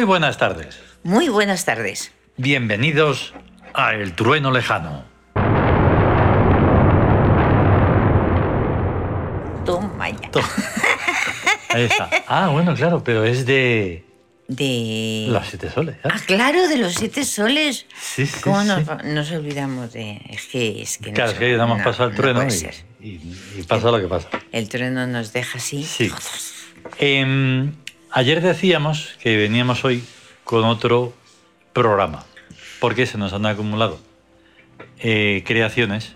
Muy buenas tardes. Muy buenas tardes. Bienvenidos a El Trueno Lejano. Toma ya. To- Ahí está. Ah, bueno, claro, pero es de De... los siete soles. ¿eh? Ah, claro, de los siete soles. Sí, sí, ¿Cómo sí. nos, nos olvidamos de...? Es que... Es que Claro, es que damos no, paso al no trueno y, ser. y- y pasa lo que pasa. El trueno nos deja así. Sí. Em, ayer decíamos que veníamos hoy con otro programa, porque se nos han acumulado eh, creaciones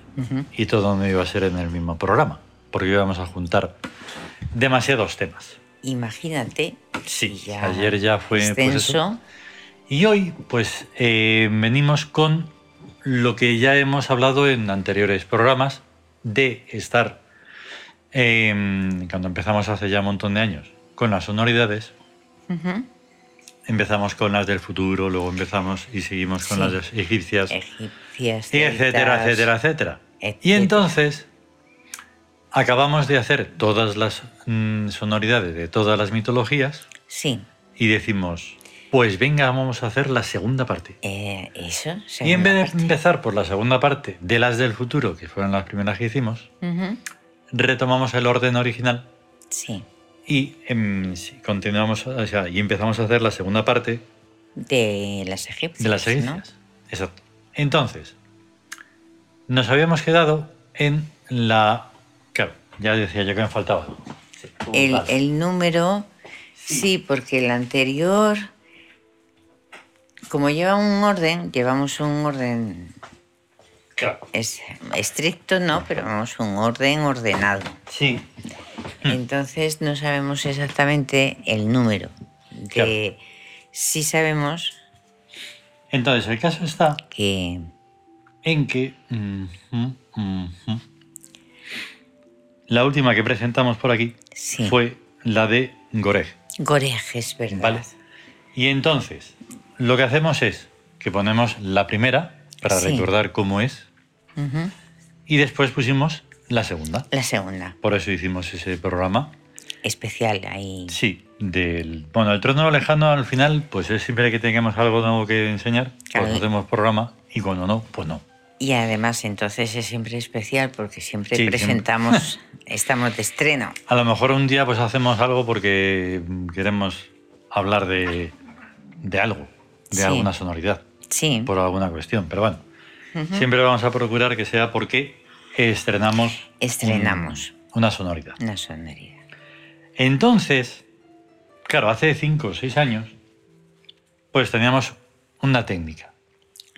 y todo no iba a ser en el mismo programa, porque íbamos a juntar demasiados temas. Imagínate. Sí, ya ayer ya fue pues, extenso. Y hoy, pues, eh, venimos con lo que ya hemos hablado en anteriores programas de estar, eh, cuando empezamos hace ya un montón de años, con las sonoridades. Empezamos con las del futuro, luego empezamos y seguimos con Sí. las egipcias, Egipcias, y etcétera, etcétera, etcétera. Y entonces acabamos de hacer todas las mm, sonoridades de todas las mitologías Sí. y decimos, pues venga, vamos a hacer la segunda parte. Eh, eso. Y en segunda vez de parte. empezar por la segunda parte de las del futuro, que fueron las primeras que hicimos, retomamos el orden original Sí. Y em, sí, continuamos, o sea, y empezamos a hacer la segunda parte De las egipcias. de las ¿no? egipcias. Exacto. Entonces, nos habíamos quedado en la... Claro, ya decía yo que me faltaba. Sí, el número, sí. porque el anterior, como lleva un orden, llevamos un orden Claro. es, estricto, no, pero vamos un orden ordenado. Sí. Entonces no sabemos exactamente el número. De, Sí sabemos Entonces, el caso está que en que mm, mm, mm, mm, la última que presentamos por aquí Sí. fue la de Goreg. Gorej es verdad. ¿Vale? Y entonces, lo que hacemos es que ponemos la primera para Sí. recordar cómo es y después pusimos la segunda. La segunda, Por eso hicimos ese programa. especial ahí. Sí, del. Bueno, el trono lejano al final, pues es siempre que tengamos algo nuevo que enseñar, pues Claro. hacemos programa y cuando no, pues no. Y además entonces es siempre especial porque siempre Sí, siempre. presentamos, estamos de estreno. A lo mejor un día pues hacemos algo porque queremos hablar de, de algo, de Sí. alguna sonoridad, Sí, por alguna cuestión. Pero bueno, siempre vamos a procurar que sea porque estrenamos, estrenamos un- una sonoridad. una sonoridad. Entonces, claro, hace cinco o seis años, pues teníamos una técnica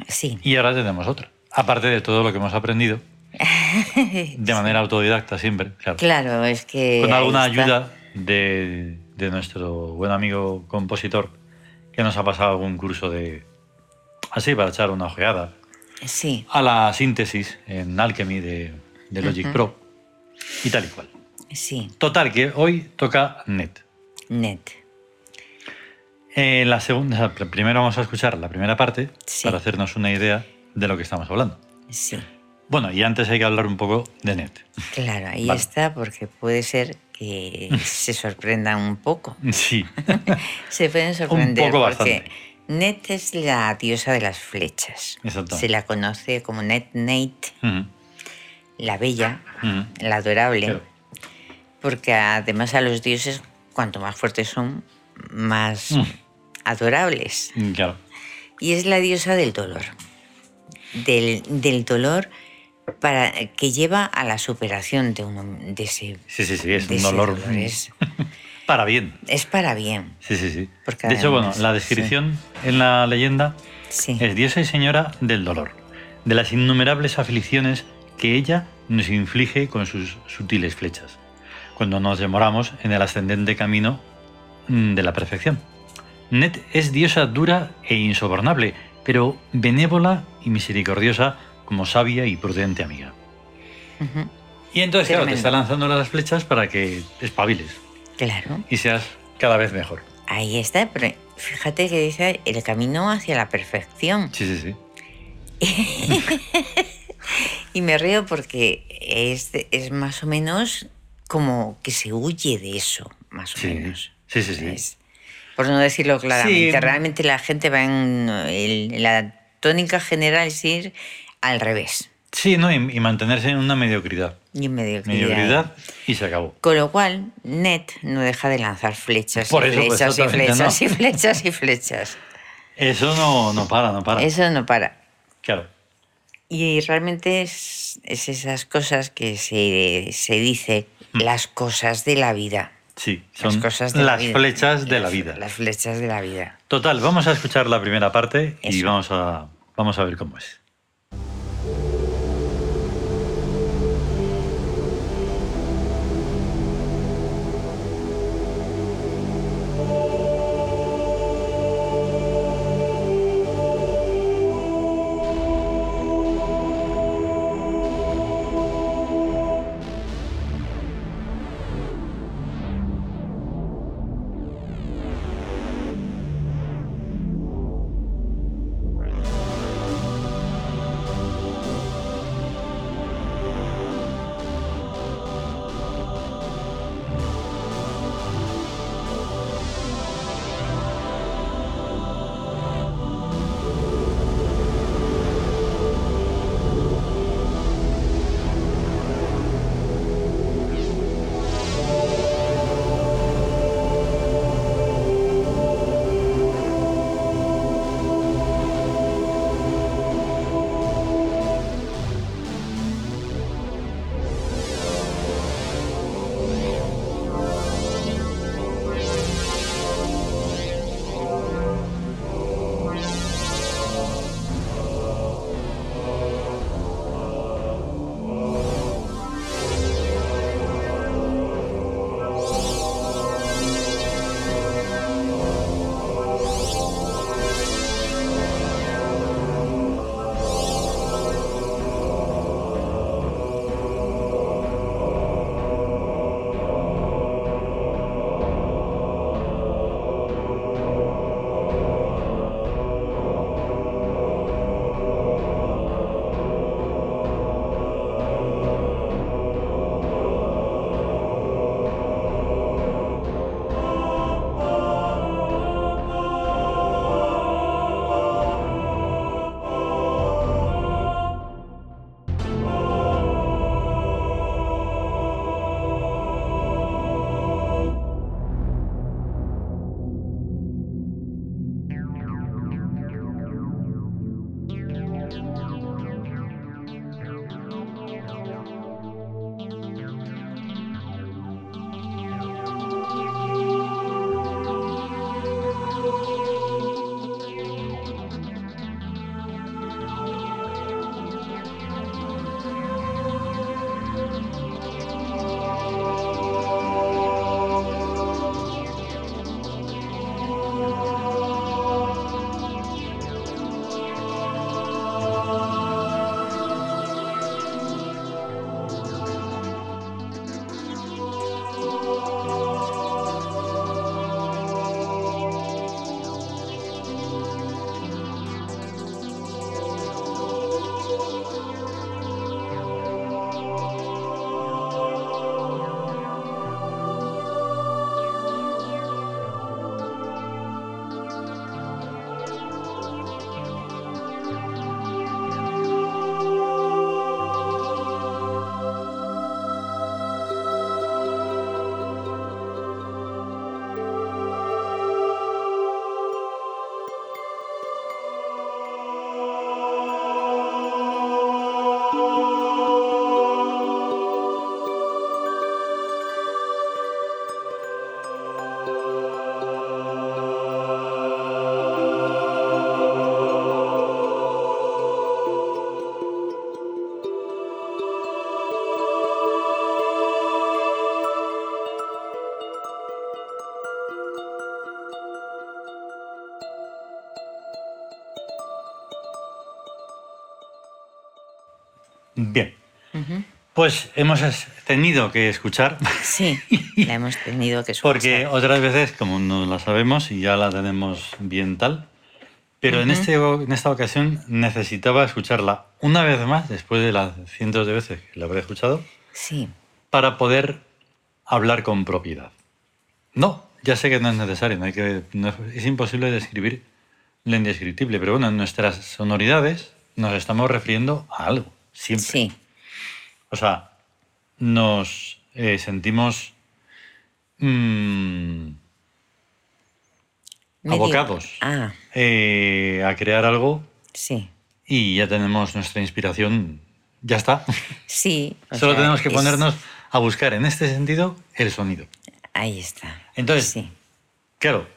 Sí, y ahora tenemos otra. Aparte de todo lo que hemos aprendido, de manera autodidacta siempre, claro. claro, es que... con alguna ayuda de, de nuestro buen amigo compositor que nos ha pasado algún curso de así para echar una ojeada Sí, a la síntesis en Alchemy de, de Logic. Pro y tal y cual. sí, Total, que hoy toca Net. net. Eh, la segunda, primero vamos a escuchar la primera parte Sí. para hacernos una idea de lo que estamos hablando. Sí, Bueno, y antes hay que hablar un poco de Net. claro, ahí Vale. está porque puede ser que se sorprendan un poco. Sí, Se pueden sorprender poco porque bastante. Net es la diosa de las flechas. Exacto. Se la conoce como Net Nate, la bella, la adorable, Claro. porque además a los dioses, cuanto más fuertes son, más Mm. adorables. Claro. Y es la diosa del dolor. Del, del dolor para, que lleva a la superación de, un, de ese, Sí, sí, sí, es un dolor. Es, para bien. es para bien. Sí, sí, sí. Porque de hecho, bueno, la descripción en la leyenda Sí. es diosa y señora del dolor, de las innumerables aflicciones que ella nos inflige con sus sutiles flechas, cuando nos demoramos en el ascendente camino mm, de la perfección. Net es diosa dura e insobornable, pero benévola y misericordiosa como sabia y prudente amiga. Y entonces, claro, te está lanzando las flechas para que espabiles Claro. y seas cada vez mejor. Ahí está, pero fíjate que dice el camino hacia la perfección. Sí, sí, sí. Y me río porque es, es más o menos como que se huye de eso, más o Sí, menos. sí, sí, sí. Es- Por no decirlo claramente, Sí. realmente la gente va en el- la tónica general es ir al revés. Sí, ¿no? Y, y mantenerse en una mediocridad. Y en mediocridad. Mediocridad y se acabó. Con lo cual, Net no deja de lanzar flechas Por y eso, pues, flechas y totalmente flechas no. y flechas y flechas. Eso no, no para, no para. Eso no para. Claro. Y realmente es, es esas cosas que se, se dice, Mm. las cosas de la vida. Sí, Las son cosas de la las vida. flechas de la Las- vida. Las flechas de la vida. Total, vamos a escuchar la primera parte y Eso. vamos a, vamos a ver cómo es. Pues hemos tenido que escuchar, Sí, la hemos tenido que escuchar. porque otras veces, como no la sabemos y ya la tenemos bien tal, pero en, Ujú. este, en esta ocasión necesitaba escucharla una vez más, después de las cientos de veces que la habré escuchado, Sí, para poder hablar con propiedad. No, ya sé que no es necesario, no hay que, no- es imposible describir lo indescriptible, pero bueno, en nuestras sonoridades nos estamos refiriendo a algo, siempre. Sí, O sea, nos eh, sentimos mm, abocados Ah, eh, a crear algo sí. y ya tenemos nuestra inspiración, ya está. Sí. Solo sea, tenemos que es- ponernos a buscar en este sentido el sonido. Ahí está. Entonces, Sí, Claro,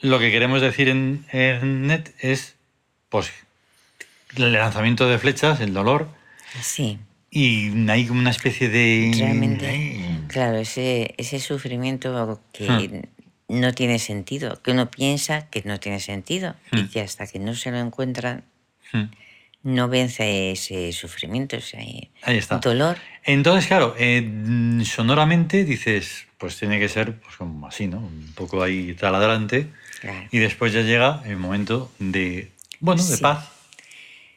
lo que queremos decir en, en net es pues el lanzamiento de flechas, el dolor, sí. Y hay como una especie de... Realmente, claro, ese, ese sufrimiento que Hmm. no tiene sentido, que uno piensa que no tiene sentido y Hmm. que hasta que no se lo encuentran Hmm. no vence ese sufrimiento, ese Ahí está. dolor. Entonces, claro, eh, sonoramente dices, pues tiene que ser pues como así, ¿no? Un poco ahí taladraante. Claro. Y después ya llega el momento de, bueno, de paz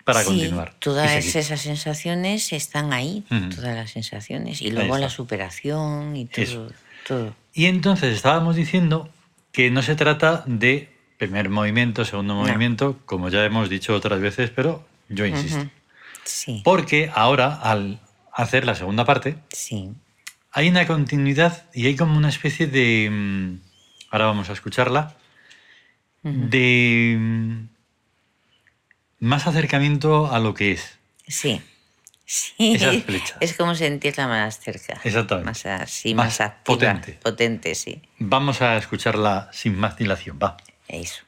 para Sí, continuar. Todas esas sensaciones están ahí, todas las sensaciones. Y luego la superación y todo. Eso. todo. Y entonces estábamos diciendo que no se trata de primer movimiento, segundo No. movimiento, como ya hemos dicho otras veces, pero yo insisto. Sí, Porque ahora, al hacer la segunda parte, sí. hay una continuidad y hay como una especie de... mm, Ahora vamos a escucharla. De mm, más acercamiento a lo que es. Sí. Sí. Es como sentirla más cerca. Exactamente. Más así, Más más, activa. potente. Potente, sí. Vamos a escucharla sin más dilación. Va. Eso.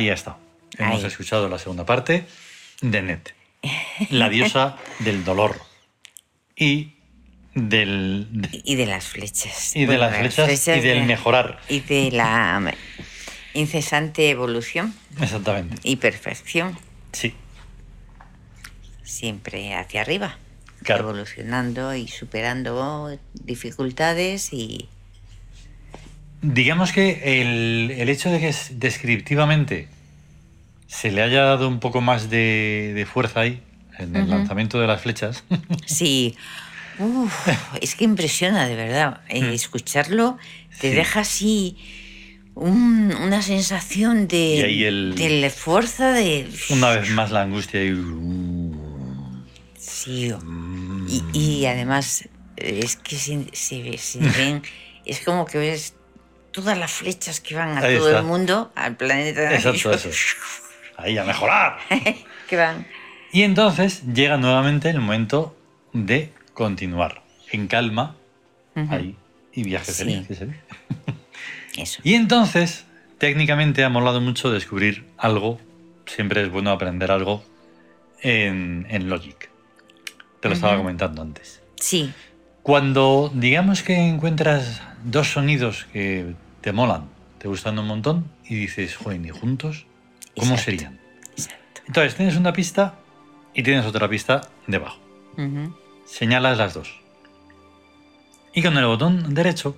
Ahí estado. Hemos Ahí. escuchado la segunda parte de Net. La diosa del dolor. Y del. de- Y de las flechas. y de Bueno, las flechas, y del de- mejorar. Y de la incesante evolución Exactamente. y perfección, Sí. siempre hacia arriba. Claro. Evolucionando y superando dificultades y... Digamos que el, el hecho de que es- descriptivamente se le haya dado un poco más de, de fuerza ahí en el lanzamiento de las flechas. Sí, Uf, es que impresiona de verdad. Eh, Mm. escucharlo te Sí. deja así un- una sensación de, Y el- de la fuerza de... Una vez más la angustia y. Sí, y, y además eh, es que se, se ven, es como que ves todas las flechas que van a Ahí todo está. el mundo, al planeta. Exacto, eso. Ahí a mejorar. que van. Y entonces llega nuevamente el momento de continuar en calma ahí y viaje Sí. feliz. Eso. Y entonces, técnicamente ha molado mucho descubrir algo. Siempre es bueno aprender algo en, en Logic. Te lo estaba comentando antes. Sí, Cuando digamos que encuentras dos sonidos que te molan, te gustan un montón y dices, joder, ¿y juntos? ¿Cómo Exacto. serían? exacto. Entonces tienes una pista y tienes otra pista debajo. Señalas las dos. Y con el botón derecho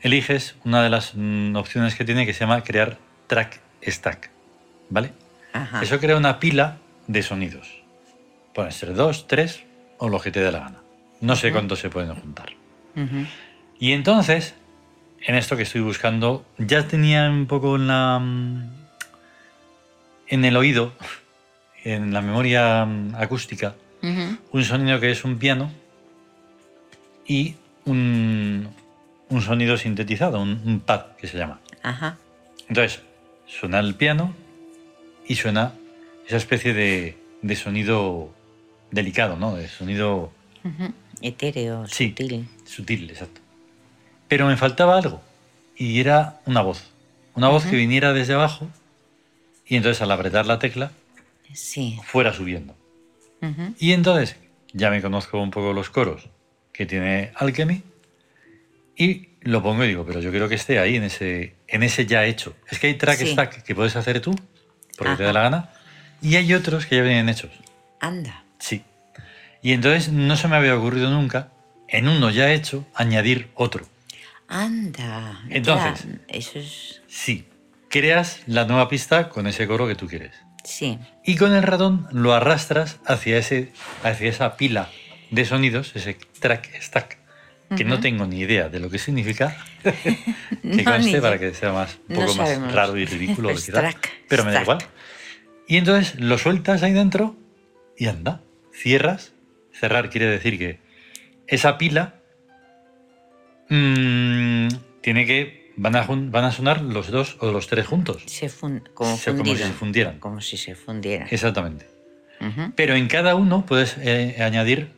eliges una de las mm, opciones que tiene que se llama crear track stack. ¿Vale? Ajá. Eso crea una pila de sonidos. Pueden ser dos, tres o lo que te dé la gana. No sé cuántos se pueden juntar. Y entonces, en esto que estoy buscando, ya tenía un poco en la. mm, en el oído, en la memoria mm, acústica, un sonido que es un piano y un, un sonido sintetizado, un, un pad que se llama. Ajá. Entonces, suena el piano y suena esa especie de, de sonido delicado, ¿no? De sonido. Etéreo, Sí. sutil. Sutil, exacto. Pero me faltaba algo. Y era una voz. Una voz que viniera desde abajo y entonces al apretar la tecla Sí. fuera subiendo. Y entonces ya me conozco un poco los coros que tiene Alchemy y lo pongo y digo, pero yo quiero que esté ahí en ese, en ese ya hecho. Es que hay track Sí. stack que puedes hacer tú, porque te da la gana, y hay otros que ya vienen hechos. Anda. Sí. Y entonces no se me había ocurrido nunca, en uno ya hecho, añadir otro. Anda. Entonces. Ya, eso es. Sí, creas la nueva pista con ese coro que tú quieres. Sí. Y con el ratón lo arrastras hacia, ese, hacia esa pila de sonidos, ese track stack, que no tengo ni idea de lo que significa, que No, conste para que sea más, un No poco más raro y ridículo, quizá, Stack, pero me da igual. Y entonces lo sueltas ahí dentro y anda, cierras. Cerrar quiere decir que esa pila mm, tiene que van a, van a sonar los dos o los tres juntos. Se fun- como, si se fundieran. Como si se fundieran. Exactamente. Pero en cada uno puedes eh, añadir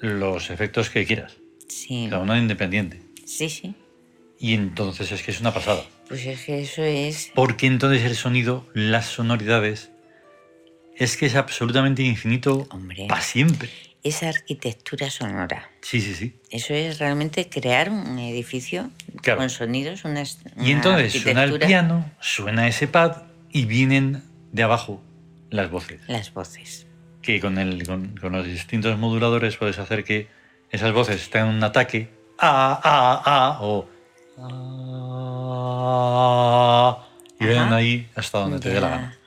los efectos que quieras. Sí. Cada uno independiente. Sí, sí. Y entonces es que es una pasada. Pues es que eso es. Porque entonces el sonido, las sonoridades, es que es absolutamente infinito Hombre. para siempre. Esa arquitectura sonora. Sí, sí, sí. Eso es realmente crear un edificio Claro. con sonidos, una, est- Y una entonces suena el piano, suena ese pad y vienen de abajo las voces. Las voces. Que con, el, con, con los distintos moduladores puedes hacer que esas voces estén en un ataque a, a, a o a, y vayan ahí hasta donde te dé la Ya. gana.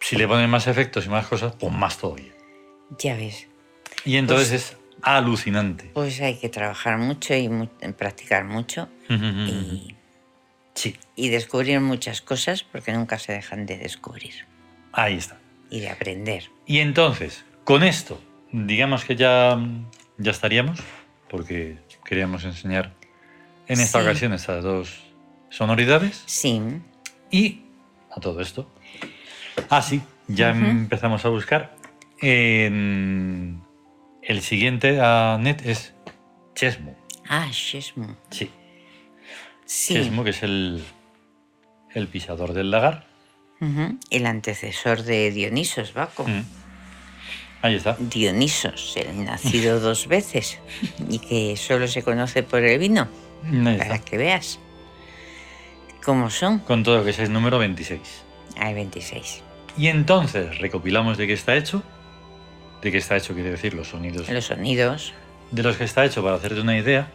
Si le ponen más efectos y más cosas, pues más todavía. Ya ves. Y entonces es alucinante. Pues hay que trabajar mucho y mu- practicar mucho y, Sí, y descubrir muchas cosas porque nunca se dejan de descubrir ahí está. y de aprender. Y entonces, con esto, digamos que ya, ya estaríamos, porque queríamos enseñar en esta Sí. ocasión estas dos sonoridades. Sí, Y a todo esto. Ah, sí, ya empezamos a buscar. En el siguiente a net es Chesmo. ah, Shesmo. Sí, Sí, Chesmo, que es el, el pisador del lagar. El antecesor de Dionisos, Baco. Mm. Ahí está. Dionisos, el nacido dos veces y que solo se conoce por el vino, Ahí para está. que veas cómo son. Con todo que es el número 26. Hay 26. Y entonces recopilamos de qué está hecho. De qué está hecho quiere decir los sonidos Los sonidos. de los que está hecho para hacerte una idea.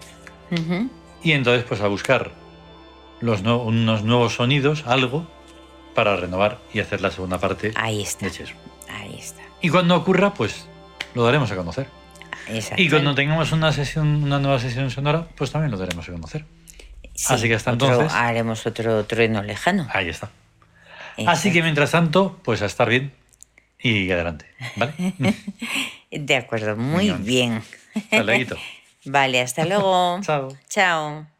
Ujú, Y entonces pues a buscar los no- unos nuevos sonidos, algo, para renovar y hacer la segunda parte Ahí está. de. Ahí está. Y cuando ocurra, pues lo daremos a conocer. Exacto. Y cuando tengamos una sesión, una nueva sesión sonora, pues también lo daremos a conocer. Sí, así que hasta otro- entonces- Haremos otro trueno lejano. Ahí está. Así que mientras tanto, pues a estar bien y adelante. ¿Vale? De acuerdo, muy bien. Hasta luego. Vale, hasta luego. Chao. Chao.